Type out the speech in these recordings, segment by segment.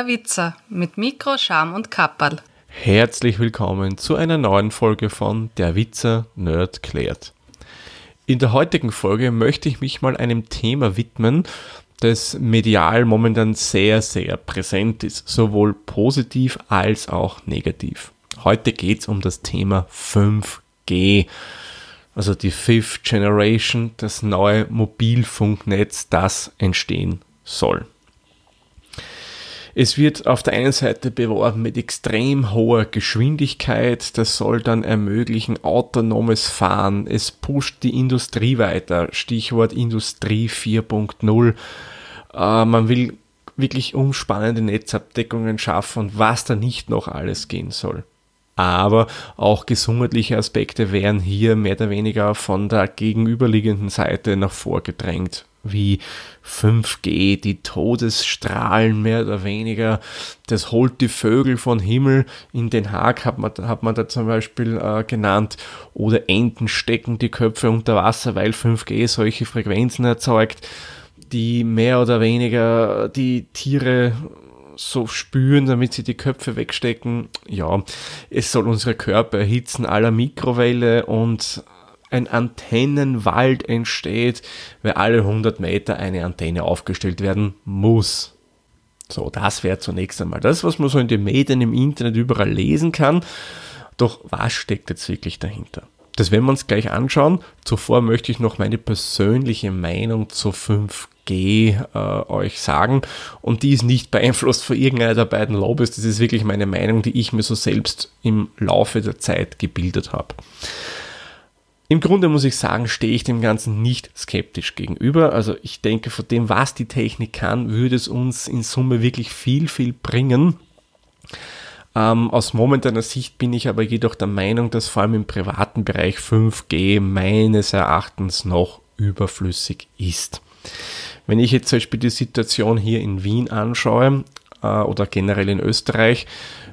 Der Witzer mit Mikro, Scham und Kapperl. Herzlich willkommen zu einer neuen Folge von Der Witzer Nerd klärt. In der heutigen Folge möchte ich mich mal einem Thema widmen, das medial momentan sehr, sehr präsent ist, sowohl positiv als auch negativ. Heute geht es um das Thema 5G, also die Fifth Generation, das neue Mobilfunknetz, das entstehen soll. Es wird auf der einen Seite beworben mit extrem hoher Geschwindigkeit, das soll dann ermöglichen autonomes Fahren, es pusht die Industrie weiter, Stichwort Industrie 4.0. Äh, man will wirklich umspannende Netzabdeckungen schaffen und was da nicht noch alles gehen soll. Aber auch gesundheitliche Aspekte werden hier mehr oder weniger von der gegenüberliegenden Seite nach vorgedrängt wie 5G, die Todesstrahlen mehr oder weniger. Das holt die Vögel von Himmel. In Den Haag hat man, hat man da zum Beispiel äh, genannt. Oder Enten stecken die Köpfe unter Wasser, weil 5G solche Frequenzen erzeugt, die mehr oder weniger die Tiere so spüren, damit sie die Köpfe wegstecken. Ja, es soll unsere Körper erhitzen aller Mikrowelle und ein Antennenwald entsteht, weil alle 100 Meter eine Antenne aufgestellt werden muss. So, das wäre zunächst einmal das, was man so in den Medien, im Internet überall lesen kann. Doch was steckt jetzt wirklich dahinter? Das werden wir uns gleich anschauen. Zuvor möchte ich noch meine persönliche Meinung zu 5G äh, euch sagen. Und die ist nicht beeinflusst von irgendeiner der beiden Lobbys. Das ist wirklich meine Meinung, die ich mir so selbst im Laufe der Zeit gebildet habe. Im Grunde muss ich sagen, stehe ich dem Ganzen nicht skeptisch gegenüber. Also ich denke, von dem, was die Technik kann, würde es uns in Summe wirklich viel, viel bringen. Ähm, aus momentaner Sicht bin ich aber jedoch der Meinung, dass vor allem im privaten Bereich 5G meines Erachtens noch überflüssig ist. Wenn ich jetzt zum Beispiel die Situation hier in Wien anschaue äh, oder generell in Österreich,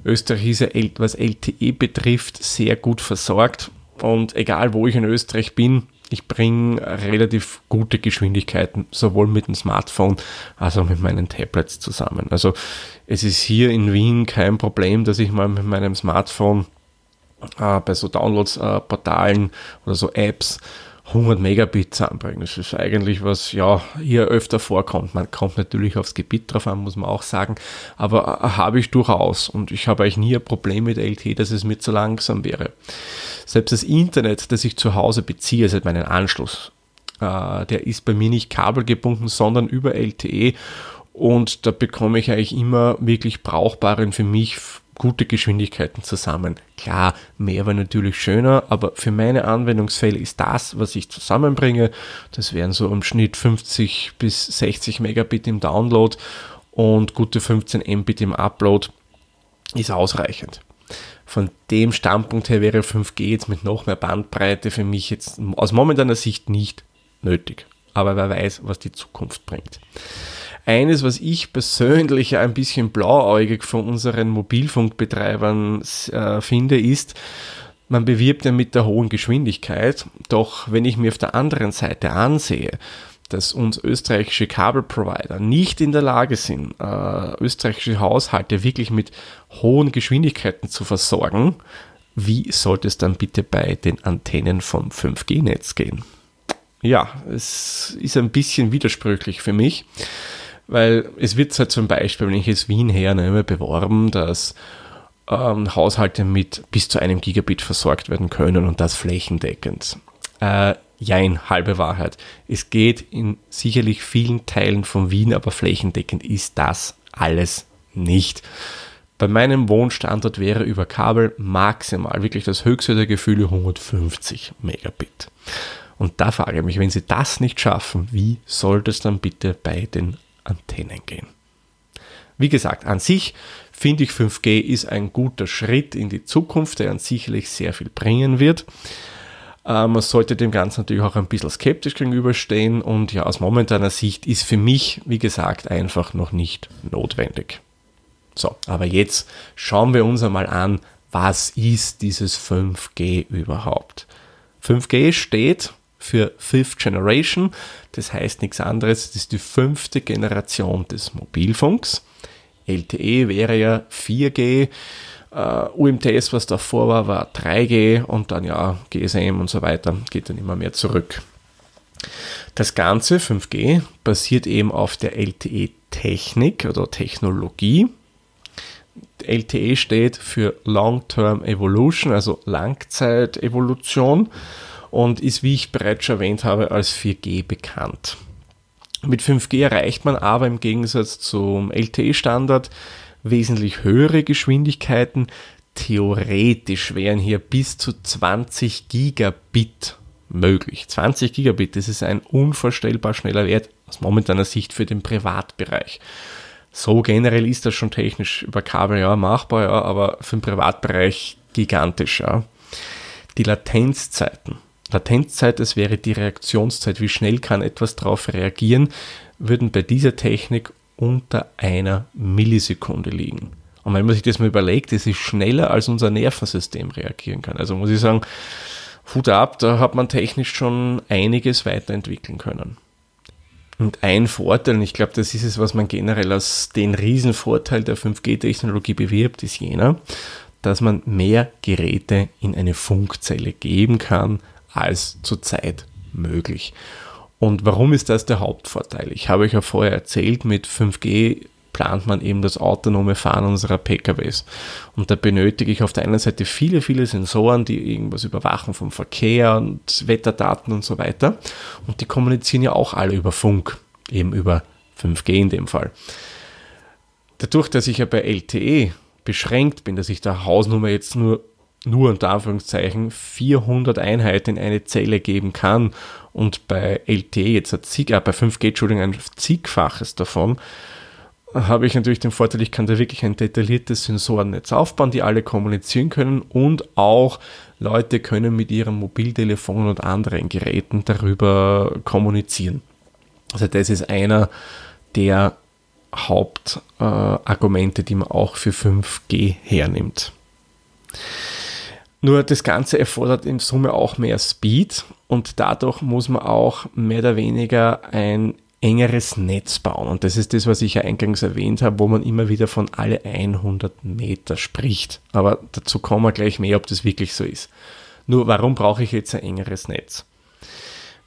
Österreich ist ja, was LTE betrifft, sehr gut versorgt. Und egal wo ich in Österreich bin, ich bringe relativ gute Geschwindigkeiten, sowohl mit dem Smartphone als auch mit meinen Tablets zusammen. Also es ist hier in Wien kein Problem, dass ich mal mit meinem Smartphone äh, bei so Downloads-Portalen äh, oder so Apps 100 Megabit zusammenbringen. Das ist eigentlich was, ja, hier öfter vorkommt. Man kommt natürlich aufs Gebiet drauf an, muss man auch sagen. Aber äh, habe ich durchaus. Und ich habe eigentlich nie ein Problem mit LTE, dass es mir zu langsam wäre. Selbst das Internet, das ich zu Hause beziehe, also meinen Anschluss, äh, der ist bei mir nicht kabelgebunden, sondern über LTE. Und da bekomme ich eigentlich immer wirklich brauchbaren für mich gute Geschwindigkeiten zusammen. Klar, mehr wäre natürlich schöner, aber für meine Anwendungsfälle ist das, was ich zusammenbringe, das wären so im Schnitt 50 bis 60 Megabit im Download und gute 15 Mbit im Upload, ist ausreichend. Von dem Standpunkt her wäre 5G jetzt mit noch mehr Bandbreite für mich jetzt aus momentaner Sicht nicht nötig. Aber wer weiß, was die Zukunft bringt. Eines, was ich persönlich ein bisschen blauäugig von unseren Mobilfunkbetreibern äh, finde, ist, man bewirbt ja mit der hohen Geschwindigkeit, doch wenn ich mir auf der anderen Seite ansehe, dass uns österreichische Kabelprovider nicht in der Lage sind, äh, österreichische Haushalte wirklich mit hohen Geschwindigkeiten zu versorgen, wie sollte es dann bitte bei den Antennen vom 5G-Netz gehen? Ja, es ist ein bisschen widersprüchlich für mich. Weil es wird halt zum Beispiel, wenn ich jetzt Wien hernehme, beworben, dass ähm, Haushalte mit bis zu einem Gigabit versorgt werden können und das flächendeckend. Äh, jein, halbe Wahrheit. Es geht in sicherlich vielen Teilen von Wien, aber flächendeckend ist das alles nicht. Bei meinem Wohnstandort wäre über Kabel maximal wirklich das höchste der Gefühle 150 Megabit. Und da frage ich mich, wenn Sie das nicht schaffen, wie soll das dann bitte bei den Antennen gehen. Wie gesagt, an sich finde ich 5G ist ein guter Schritt in die Zukunft, der uns sicherlich sehr viel bringen wird. Äh, man sollte dem Ganzen natürlich auch ein bisschen skeptisch gegenüberstehen und ja, aus momentaner Sicht ist für mich, wie gesagt, einfach noch nicht notwendig. So, aber jetzt schauen wir uns einmal an, was ist dieses 5G überhaupt? 5G steht für Fifth Generation. Das heißt nichts anderes, das ist die fünfte Generation des Mobilfunks. LTE wäre ja 4G. Uh, UMTS, was davor war, war 3G und dann ja GSM und so weiter, geht dann immer mehr zurück. Das Ganze, 5G, basiert eben auf der LTE-Technik oder Technologie. LTE steht für Long-Term Evolution, also Langzeitevolution und ist, wie ich bereits erwähnt habe, als 4G bekannt. Mit 5G erreicht man aber im Gegensatz zum LTE-Standard wesentlich höhere Geschwindigkeiten. Theoretisch wären hier bis zu 20 Gigabit möglich. 20 Gigabit, das ist ein unvorstellbar schneller Wert aus momentaner Sicht für den Privatbereich. So generell ist das schon technisch über Kabel ja machbar, ja, aber für den Privatbereich gigantisch. Ja. Die Latenzzeiten. Latenzzeit, das wäre die Reaktionszeit, wie schnell kann etwas darauf reagieren, würden bei dieser Technik unter einer Millisekunde liegen. Und wenn man sich das mal überlegt, das ist schneller, als unser Nervensystem reagieren kann. Also muss ich sagen, Hut ab, da hat man technisch schon einiges weiterentwickeln können. Und ein Vorteil, und ich glaube, das ist es, was man generell als den Riesenvorteil der 5G-Technologie bewirbt, ist jener, dass man mehr Geräte in eine Funkzelle geben kann, als zurzeit möglich. Und warum ist das der Hauptvorteil? Ich habe euch ja vorher erzählt, mit 5G plant man eben das autonome Fahren unserer PKWs. Und da benötige ich auf der einen Seite viele, viele Sensoren, die irgendwas überwachen vom Verkehr und Wetterdaten und so weiter. Und die kommunizieren ja auch alle über Funk, eben über 5G in dem Fall. Dadurch, dass ich ja bei LTE beschränkt bin, dass ich der Hausnummer jetzt nur nur unter Anführungszeichen 400 Einheiten in eine Zelle geben kann und bei LTE jetzt ein Zig, äh, bei 5G, Entschuldigung, ein zigfaches davon, habe ich natürlich den Vorteil, ich kann da wirklich ein detailliertes Sensorennetz aufbauen, die alle kommunizieren können und auch Leute können mit ihrem Mobiltelefon und anderen Geräten darüber kommunizieren. Also das ist einer der Hauptargumente, äh, die man auch für 5G hernimmt. Nur das Ganze erfordert in Summe auch mehr Speed und dadurch muss man auch mehr oder weniger ein engeres Netz bauen. Und das ist das, was ich ja eingangs erwähnt habe, wo man immer wieder von alle 100 Meter spricht. Aber dazu kommen wir gleich mehr, ob das wirklich so ist. Nur warum brauche ich jetzt ein engeres Netz?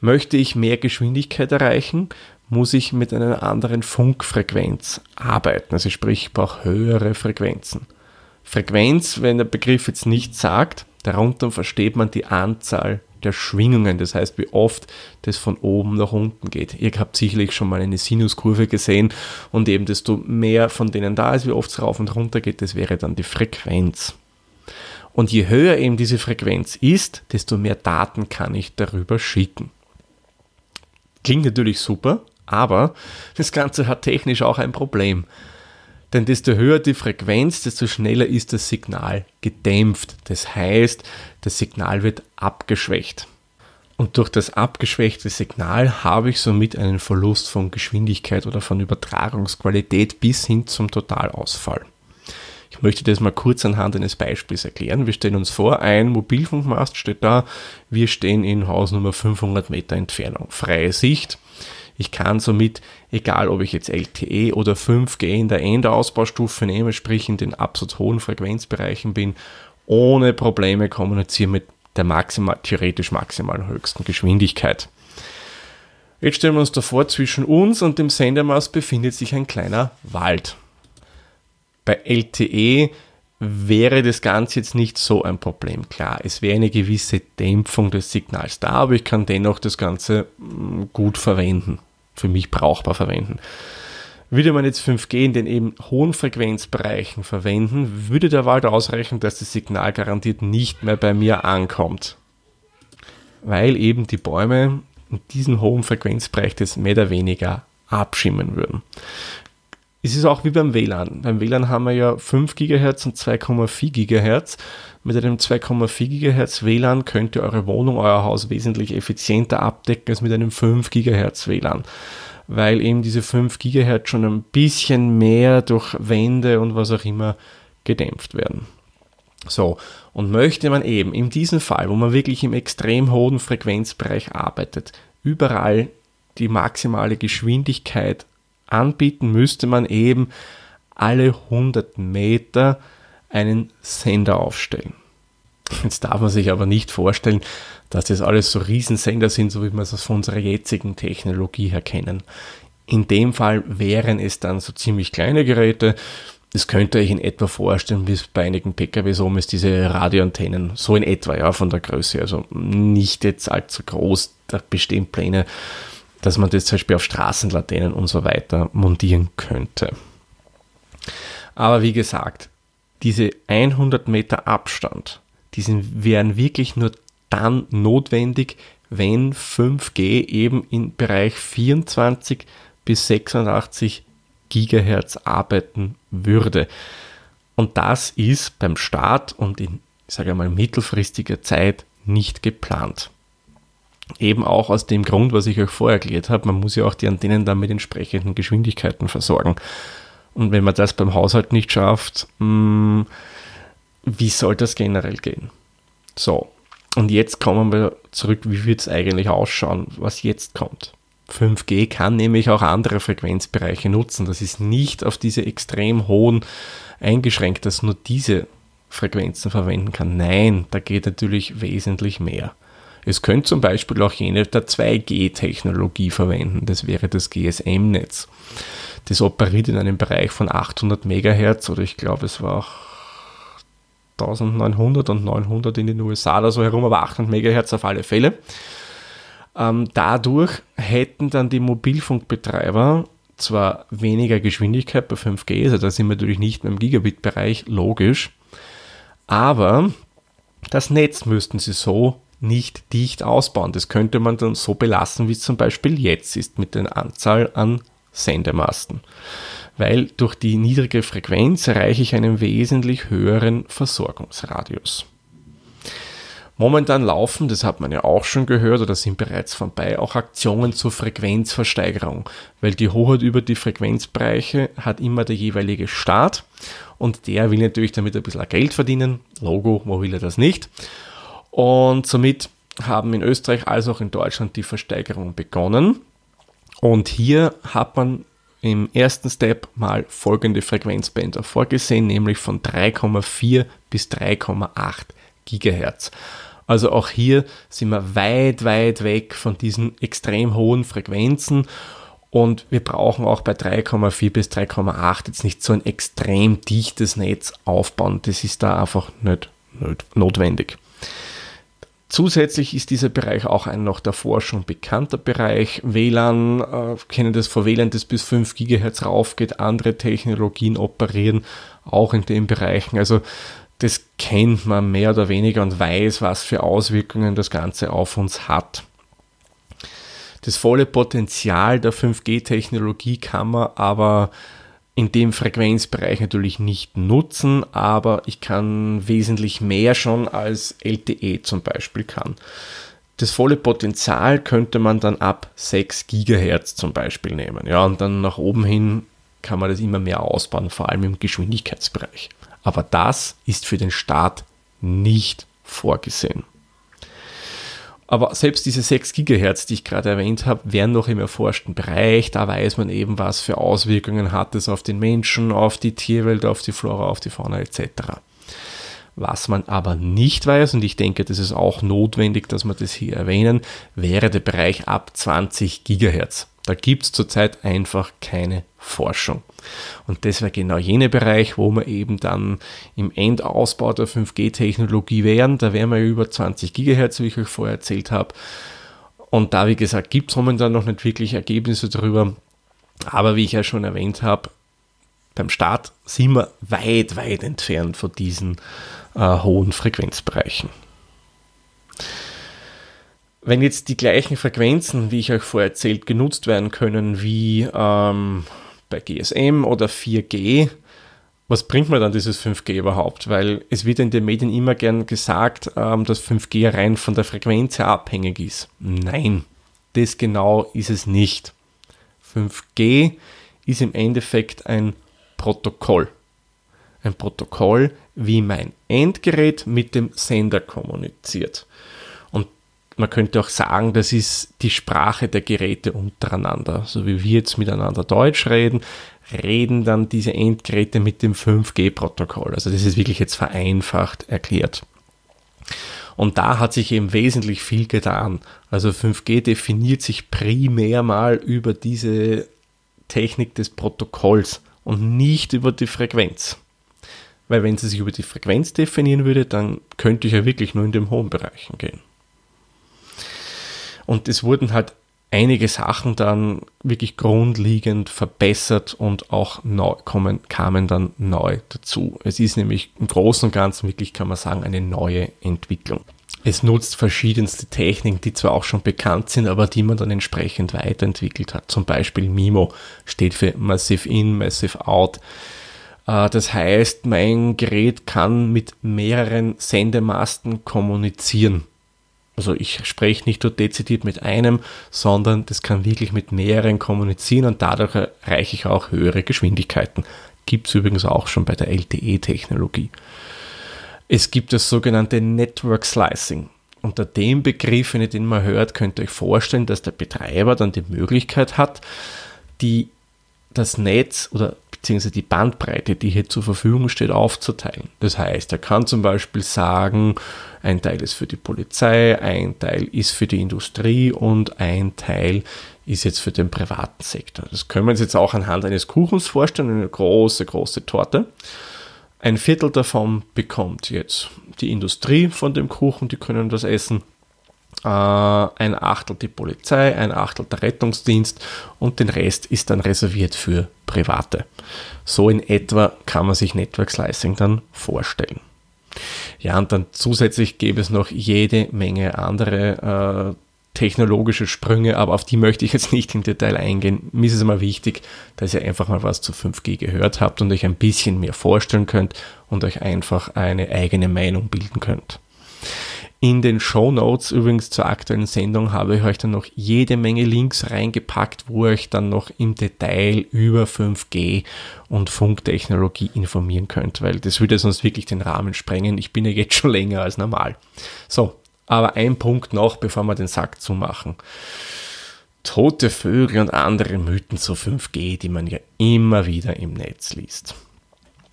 Möchte ich mehr Geschwindigkeit erreichen, muss ich mit einer anderen Funkfrequenz arbeiten. Also sprich, ich brauche höhere Frequenzen. Frequenz, wenn der Begriff jetzt nicht sagt, darunter versteht man die Anzahl der Schwingungen, das heißt, wie oft das von oben nach unten geht. Ihr habt sicherlich schon mal eine Sinuskurve gesehen und eben desto mehr von denen da ist, wie oft es rauf und runter geht, das wäre dann die Frequenz. Und je höher eben diese Frequenz ist, desto mehr Daten kann ich darüber schicken. Klingt natürlich super, aber das Ganze hat technisch auch ein Problem. Denn desto höher die Frequenz, desto schneller ist das Signal gedämpft. Das heißt, das Signal wird abgeschwächt. Und durch das abgeschwächte Signal habe ich somit einen Verlust von Geschwindigkeit oder von Übertragungsqualität bis hin zum Totalausfall. Ich möchte das mal kurz anhand eines Beispiels erklären. Wir stellen uns vor, ein Mobilfunkmast steht da, wir stehen in Hausnummer 500 Meter Entfernung, freie Sicht. Ich kann somit, egal ob ich jetzt LTE oder 5G in der Endausbaustufe nehme, sprich in den absolut hohen Frequenzbereichen bin, ohne Probleme kommunizieren mit der maximal, theoretisch maximalen höchsten Geschwindigkeit. Jetzt stellen wir uns davor, zwischen uns und dem Sendermaß befindet sich ein kleiner Wald. Bei LTE wäre das Ganze jetzt nicht so ein Problem. Klar, es wäre eine gewisse Dämpfung des Signals da, aber ich kann dennoch das Ganze mm, gut verwenden für mich brauchbar verwenden. Würde man jetzt 5G in den eben hohen Frequenzbereichen verwenden, würde der Wald ausreichen, dass das Signal garantiert nicht mehr bei mir ankommt. Weil eben die Bäume in diesen hohen Frequenzbereich das mehr oder weniger abschimmen würden. Es ist auch wie beim WLAN. Beim WLAN haben wir ja 5 GHz und 2,4 GHz. Mit einem 2,4 GHz WLAN könnt ihr eure Wohnung, euer Haus wesentlich effizienter abdecken als mit einem 5 GHz WLAN. Weil eben diese 5 GHz schon ein bisschen mehr durch Wände und was auch immer gedämpft werden. So, und möchte man eben in diesem Fall, wo man wirklich im extrem hohen Frequenzbereich arbeitet, überall die maximale Geschwindigkeit anbieten, müsste man eben alle 100 Meter einen Sender aufstellen. Jetzt darf man sich aber nicht vorstellen, dass das alles so Riesensender sind, so wie wir es von unserer jetzigen Technologie her kennen. In dem Fall wären es dann so ziemlich kleine Geräte. Das könnt ihr euch in etwa vorstellen, wie es bei einigen PKWs oben ist, diese Radioantennen. So in etwa, ja, von der Größe. Also nicht jetzt allzu groß. Da bestehen Pläne, dass man das zum Beispiel auf Straßenlaternen und so weiter montieren könnte. Aber wie gesagt, diese 100 Meter Abstand, die sind, wären wirklich nur dann notwendig, wenn 5G eben im Bereich 24 bis 86 Gigahertz arbeiten würde. Und das ist beim Start und in, ich sage mal, mittelfristiger Zeit nicht geplant. Eben auch aus dem Grund, was ich euch vorher erklärt habe, man muss ja auch die Antennen dann mit entsprechenden Geschwindigkeiten versorgen. Und wenn man das beim Haushalt nicht schafft, mh, hm, wie soll das generell gehen? So, und jetzt kommen wir zurück, wie wird es eigentlich ausschauen, was jetzt kommt. 5G kann nämlich auch andere Frequenzbereiche nutzen. Das ist nicht auf diese extrem hohen eingeschränkt, dass nur diese Frequenzen verwenden kann. Nein, da geht natürlich wesentlich mehr. Es könnte zum Beispiel auch jene der 2G-Technologie verwenden. Das wäre das GSM-Netz. Das operiert in einem Bereich von 800 MHz oder ich glaube, es war auch 1900 und 900 in den USA oder so herum, aber 800 MHz auf alle Fälle. Ähm, dadurch hätten dann die Mobilfunkbetreiber zwar weniger Geschwindigkeit bei 5G, also da sind wir natürlich nicht mehr im Gigabit-Bereich, logisch, aber das Netz müssten sie so nicht dicht ausbauen. Das könnte man dann so belassen, wie es zum Beispiel jetzt ist mit der Anzahl an Sendemasten. Weil durch die niedrige Frequenz erreiche ich einen wesentlich höheren Versorgungsradius. Momentan laufen, das hat man ja auch schon gehört oder sind bereits vorbei, auch Aktionen zur Frequenzversteigerung, weil die Hoheit über die Frequenzbereiche hat immer der jeweilige Staat und der will natürlich damit ein bisschen Geld verdienen. Logo, wo will er das nicht? Und somit haben in Österreich als auch in Deutschland die Versteigerung begonnen. Und hier hat man im ersten Step mal folgende Frequenzbänder vorgesehen, nämlich von 3,4 bis 3,8 Gigahertz. Also auch hier sind wir weit, weit weg von diesen extrem hohen Frequenzen und wir brauchen auch bei 3,4 bis 3,8 jetzt nicht so ein extrem dichtes Netz aufbauen. Das ist da einfach nicht, nicht notwendig. Zusätzlich ist dieser Bereich auch ein noch davor schon bekannter Bereich. WLAN, äh, kennen das vor WLAN, das bis 5 GHz raufgeht, andere Technologien operieren auch in den Bereichen. Also das kennt man mehr oder weniger und weiß, was für Auswirkungen das Ganze auf uns hat. Das volle Potenzial der 5G-Technologie kann man aber in dem Frequenzbereich natürlich nicht nutzen, aber ich kann wesentlich mehr schon als LTE zum Beispiel kann. Das volle Potenzial könnte man dann ab 6 GHz zum Beispiel nehmen. Ja, und dann nach oben hin kann man das immer mehr ausbauen, vor allem im Geschwindigkeitsbereich. Aber das ist für den Staat nicht vorgesehen. Aber selbst diese 6 GHz, die ich gerade erwähnt habe, wären noch im erforschten Bereich. Da weiß man eben, was für Auswirkungen hat es auf den Menschen, auf die Tierwelt, auf die Flora, auf die Fauna etc. Was man aber nicht weiß, und ich denke, das ist auch notwendig, dass wir das hier erwähnen, wäre der Bereich ab 20 GHz. Da gibt es zurzeit einfach keine Forschung. Und das wäre genau jener Bereich, wo wir eben dann im Endausbau der 5G-Technologie wären. Da wären wir über 20 GHz, wie ich euch vorher erzählt habe. Und da, wie gesagt, gibt es momentan noch nicht wirklich Ergebnisse darüber. Aber wie ich ja schon erwähnt habe, beim Start sind wir weit, weit entfernt von diesen äh, hohen Frequenzbereichen. Wenn jetzt die gleichen Frequenzen, wie ich euch vorher erzählt, genutzt werden können wie ähm, bei GSM oder 4G, was bringt mir dann dieses 5G überhaupt? Weil es wird in den Medien immer gern gesagt, ähm, dass 5G rein von der Frequenz her abhängig ist. Nein, das genau ist es nicht. 5G ist im Endeffekt ein Protokoll. Ein Protokoll, wie mein Endgerät mit dem Sender kommuniziert. Man könnte auch sagen, das ist die Sprache der Geräte untereinander. So wie wir jetzt miteinander Deutsch reden, reden dann diese Endgeräte mit dem 5G-Protokoll. Also das ist wirklich jetzt vereinfacht erklärt. Und da hat sich eben wesentlich viel getan. Also 5G definiert sich primär mal über diese Technik des Protokolls und nicht über die Frequenz. Weil wenn sie sich über die Frequenz definieren würde, dann könnte ich ja wirklich nur in den hohen Bereichen gehen. Und es wurden halt einige Sachen dann wirklich grundlegend verbessert und auch neu kommen, kamen dann neu dazu. Es ist nämlich im Großen und Ganzen wirklich, kann man sagen, eine neue Entwicklung. Es nutzt verschiedenste Techniken, die zwar auch schon bekannt sind, aber die man dann entsprechend weiterentwickelt hat. Zum Beispiel MIMO steht für Massive In, Massive Out. Äh, das heißt, mein Gerät kann mit mehreren Sendemasten kommunizieren. Also ich spreche nicht nur dezidiert mit einem, sondern das kann wirklich mit mehreren kommunizieren und dadurch erreiche ich auch höhere Geschwindigkeiten. Gibt es übrigens auch schon bei der LTE-Technologie. Es gibt das sogenannte Network Slicing. Unter dem Begriff, wenn ihr den mal hört, könnt ihr euch vorstellen, dass der Betreiber dann die Möglichkeit hat, die, das Netz oder beziehungsweise die Bandbreite, die hier zur Verfügung steht, aufzuteilen. Das heißt, er kann zum Beispiel sagen, ein Teil ist für die Polizei, ein Teil ist für die Industrie und ein Teil ist jetzt für den privaten Sektor. Das können wir uns jetzt auch anhand eines Kuchens vorstellen, eine große, große Torte. Ein Viertel davon bekommt jetzt die Industrie von dem Kuchen, die können das essen. Äh, ein Achtel die Polizei, ein Achtel der Rettungsdienst und den Rest ist dann reserviert für Private. So in etwa kann man sich Network Slicing dann vorstellen. Ja, und dann zusätzlich gäbe es noch jede Menge andere äh, technologische Sprünge, aber auf die möchte ich jetzt nicht im Detail eingehen. Mir ist es immer wichtig, dass ihr einfach mal was zu 5G gehört habt und euch ein bisschen mehr vorstellen könnt und euch einfach eine eigene Meinung bilden könnt. In den Show Notes übrigens zur aktuellen Sendung habe ich euch dann noch jede Menge Links reingepackt, wo ihr euch dann noch im Detail über 5G und Funktechnologie informieren könnt, weil das würde sonst wirklich den Rahmen sprengen. Ich bin ja jetzt schon länger als normal. So, aber ein Punkt noch, bevor wir den Sack zumachen. Tote Vögel und andere Mythen zu 5G, die man ja immer wieder im Netz liest.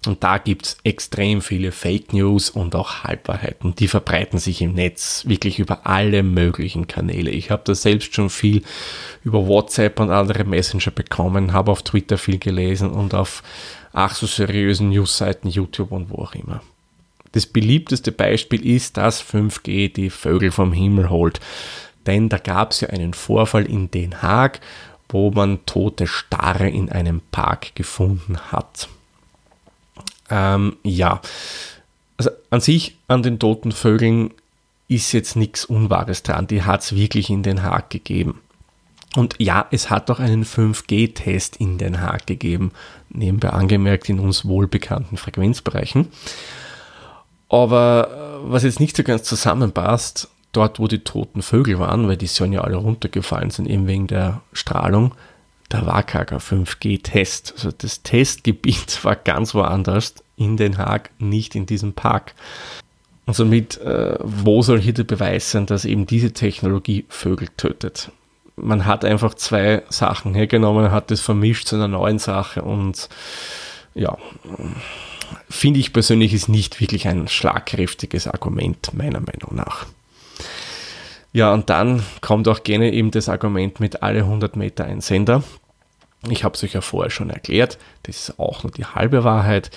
Und da gibt es extrem viele Fake News und auch Halbwahrheiten. Die verbreiten sich im Netz wirklich über alle möglichen Kanäle. Ich habe da selbst schon viel über WhatsApp und andere Messenger bekommen, habe auf Twitter viel gelesen und auf ach so seriösen Newsseiten, YouTube und wo auch immer. Das beliebteste Beispiel ist, dass 5G die Vögel vom Himmel holt. Denn da gab es ja einen Vorfall in Den Haag, wo man tote Starre in einem Park gefunden hat. Ähm, ja, also an sich, an den toten Vögeln ist jetzt nichts Unwahres dran. Die hat es wirklich in Den Haag gegeben. Und ja, es hat auch einen 5G-Test in Den Haag gegeben, nebenbei angemerkt in uns wohlbekannten Frequenzbereichen. Aber äh, was jetzt nicht so ganz zusammenpasst, dort wo die toten Vögel waren, weil die sollen ja alle runtergefallen sind, eben wegen der Strahlung, da war kein 5G-Test. Also das Testgebiet war ganz woanders in Den Haag, nicht in diesem Park. Und somit, äh, wo soll hier der Beweis sein, dass eben diese Technologie Vögel tötet? Man hat einfach zwei Sachen hergenommen, hat das vermischt zu einer neuen Sache und ja, finde ich persönlich ist nicht wirklich ein schlagkräftiges Argument, meiner Meinung nach. Ja, und dann kommt auch gerne eben das Argument mit alle 100 Meter ein Sender. Ich habe es euch ja vorher schon erklärt, das ist auch nur die halbe Wahrheit.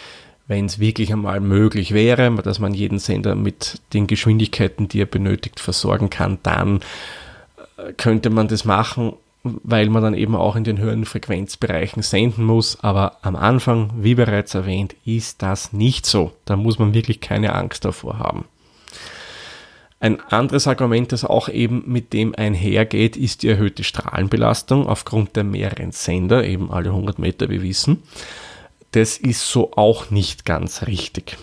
Wenn es wirklich einmal möglich wäre, dass man jeden Sender mit den Geschwindigkeiten, die er benötigt, versorgen kann, dann äh, könnte man das machen weil man dann eben auch in den höheren Frequenzbereichen senden muss. Aber am Anfang, wie bereits erwähnt, ist das nicht so. Da muss man wirklich keine Angst davor haben. Ein anderes Argument, das auch eben mit dem einhergeht, ist die erhöhte Strahlenbelastung aufgrund der mehreren Sender, eben alle 100 Meter, wir wissen. Das ist so auch nicht ganz richtig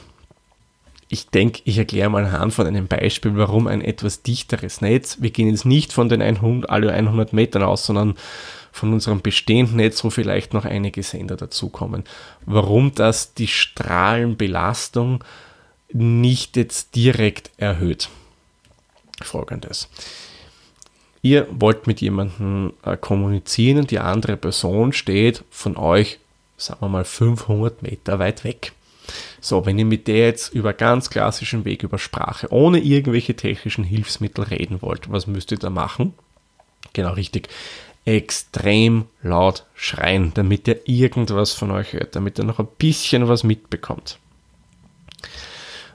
ich denke, ich erkläre mal anhand von einem Beispiel, warum ein etwas dichteres Netz, wir gehen jetzt nicht von den 100, alle 100 Metern aus, sondern von unserem bestehenden Netz, wo vielleicht noch einige Sender dazukommen, warum das die Strahlenbelastung nicht jetzt direkt erhöht. Folgendes. Ihr wollt mit jemandem äh, kommunizieren und die andere Person steht von euch, sagen wir mal, 500 Meter weit weg. So, wenn ihr mit der jetzt über ganz klassischen Weg über Sprache, ohne irgendwelche technischen Hilfsmittel reden wollt, was müsst ihr da machen? Genau richtig. Extrem laut schreien, damit ihr irgendwas von euch hört, damit ihr noch ein bisschen was mitbekommt.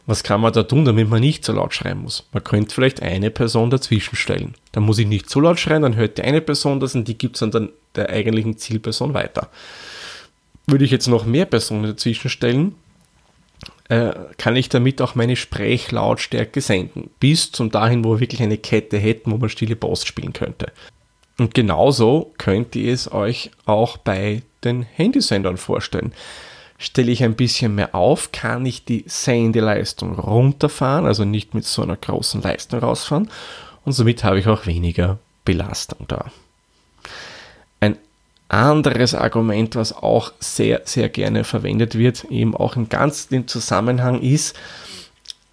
Was kann man da tun, damit man nicht so laut schreien muss? Man könnte vielleicht eine Person dazwischen stellen. Dann muss ich nicht so laut schreien, dann hört die eine Person das und die gibt es dann der eigentlichen Zielperson weiter. Würde ich jetzt noch mehr Personen dazwischen stellen, äh, kann ich damit auch meine Sprechlautstärke senken. Bis zum dahin, wo wir wirklich eine Kette hätten, wo man stille Post spielen könnte. Und genauso könnt ihr es euch auch bei den Handysendern vorstellen stelle ich ein bisschen mehr auf, kann ich die Sendeleistung runterfahren, also nicht mit so einer großen Leistung rausfahren und somit habe ich auch weniger Belastung da. Ein anderes Argument, was auch sehr, sehr gerne verwendet wird, eben auch im ganzen Zusammenhang ist,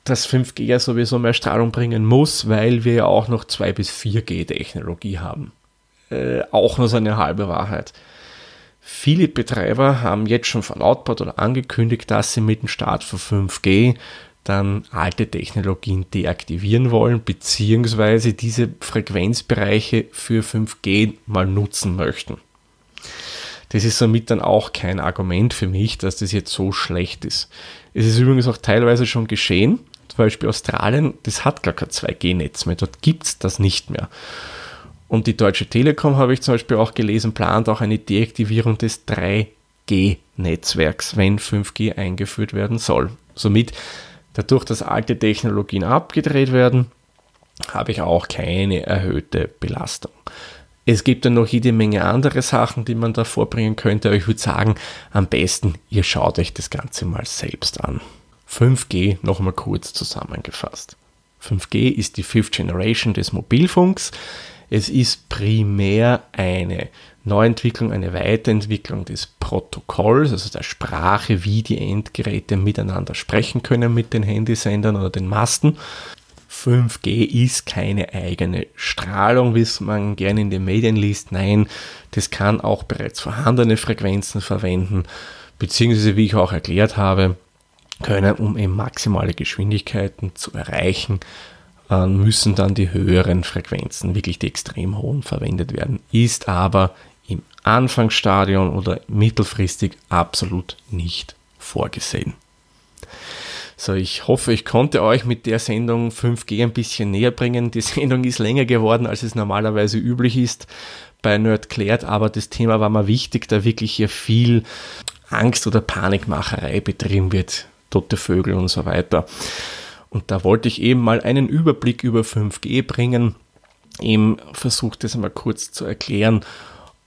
dass 5G ja sowieso mehr Strahlung bringen muss, weil wir ja auch noch 2 bis 4G-Technologie haben. Äh, auch nur so eine halbe Wahrheit. Viele Betreiber haben jetzt schon verlautbart oder angekündigt, dass sie mit dem Start von 5G dann alte Technologien deaktivieren wollen, beziehungsweise diese Frequenzbereiche für 5G mal nutzen möchten. Das ist somit dann auch kein Argument für mich, dass das jetzt so schlecht ist. Es ist übrigens auch teilweise schon geschehen. Zum Beispiel Australien, das hat gar kein 2G-Netz mehr. Dort gibt es das nicht mehr. Und die Deutsche Telekom, habe ich zum Beispiel auch gelesen, plant auch eine Deaktivierung des 3G-Netzwerks, wenn 5G eingeführt werden soll. Somit, dadurch, dass alte Technologien abgedreht werden, habe ich auch keine erhöhte Belastung. Es gibt dann noch jede Menge andere Sachen, die man da vorbringen könnte, aber ich würde sagen, am besten, ihr schaut euch das Ganze mal selbst an. 5G nochmal kurz zusammengefasst. 5G ist die Fifth Generation des Mobilfunks. Es ist primär eine Neuentwicklung, eine Weiterentwicklung des Protokolls, also der Sprache, wie die Endgeräte miteinander sprechen können mit den Handysendern oder den Masten. 5G ist keine eigene Strahlung, wie es man gerne in den Medien liest. Nein, das kann auch bereits vorhandene Frequenzen verwenden, beziehungsweise, wie ich auch erklärt habe, können, um eben maximale Geschwindigkeiten zu erreichen, äh, müssen dann die höheren Frequenzen, wirklich die extrem hohen, verwendet werden. Ist aber im Anfangsstadion oder mittelfristig absolut nicht vorgesehen. So, ich hoffe, ich konnte euch mit der Sendung 5G ein bisschen näher bringen. Die Sendung ist länger geworden, als es normalerweise üblich ist bei Nerd aber das Thema war mir wichtig, da wirklich hier viel Angst oder Panikmacherei betrieben wird, tote Vögel und so weiter. Und da wollte ich eben mal einen Überblick über 5G bringen. Eben versucht das mal kurz zu erklären.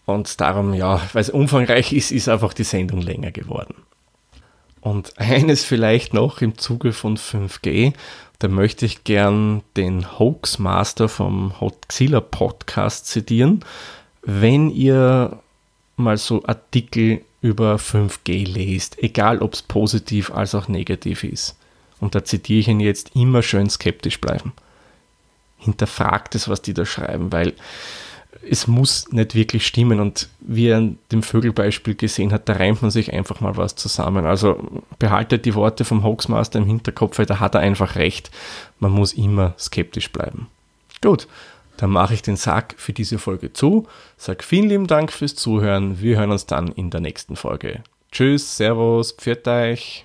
Und darum, ja, weil es umfangreich ist, ist einfach die Sendung länger geworden. Und eines vielleicht noch im Zuge von 5G, da möchte ich gern den Hoaxmaster vom Hoaxilla Podcast zitieren. Wenn ihr mal so Artikel über 5G lest, egal ob es positiv als auch negativ ist, und da zitiere ich ihn jetzt, immer schön skeptisch bleiben. Hinterfragt es, was die da schreiben, weil es muss nicht wirklich stimmen. Und wie er in dem Vögelbeispiel gesehen hat, da reimt man sich einfach mal was zusammen. Also behaltet die Worte vom Hoaxmaster im Hinterkopf, weil da hat er einfach recht. Man muss immer skeptisch bleiben. Gut, dann mache ich den Sack für diese Folge zu. Sag vielen lieben Dank fürs Zuhören. Wir hören uns dann in der nächsten Folge. Tschüss, Servus, pfiat euch.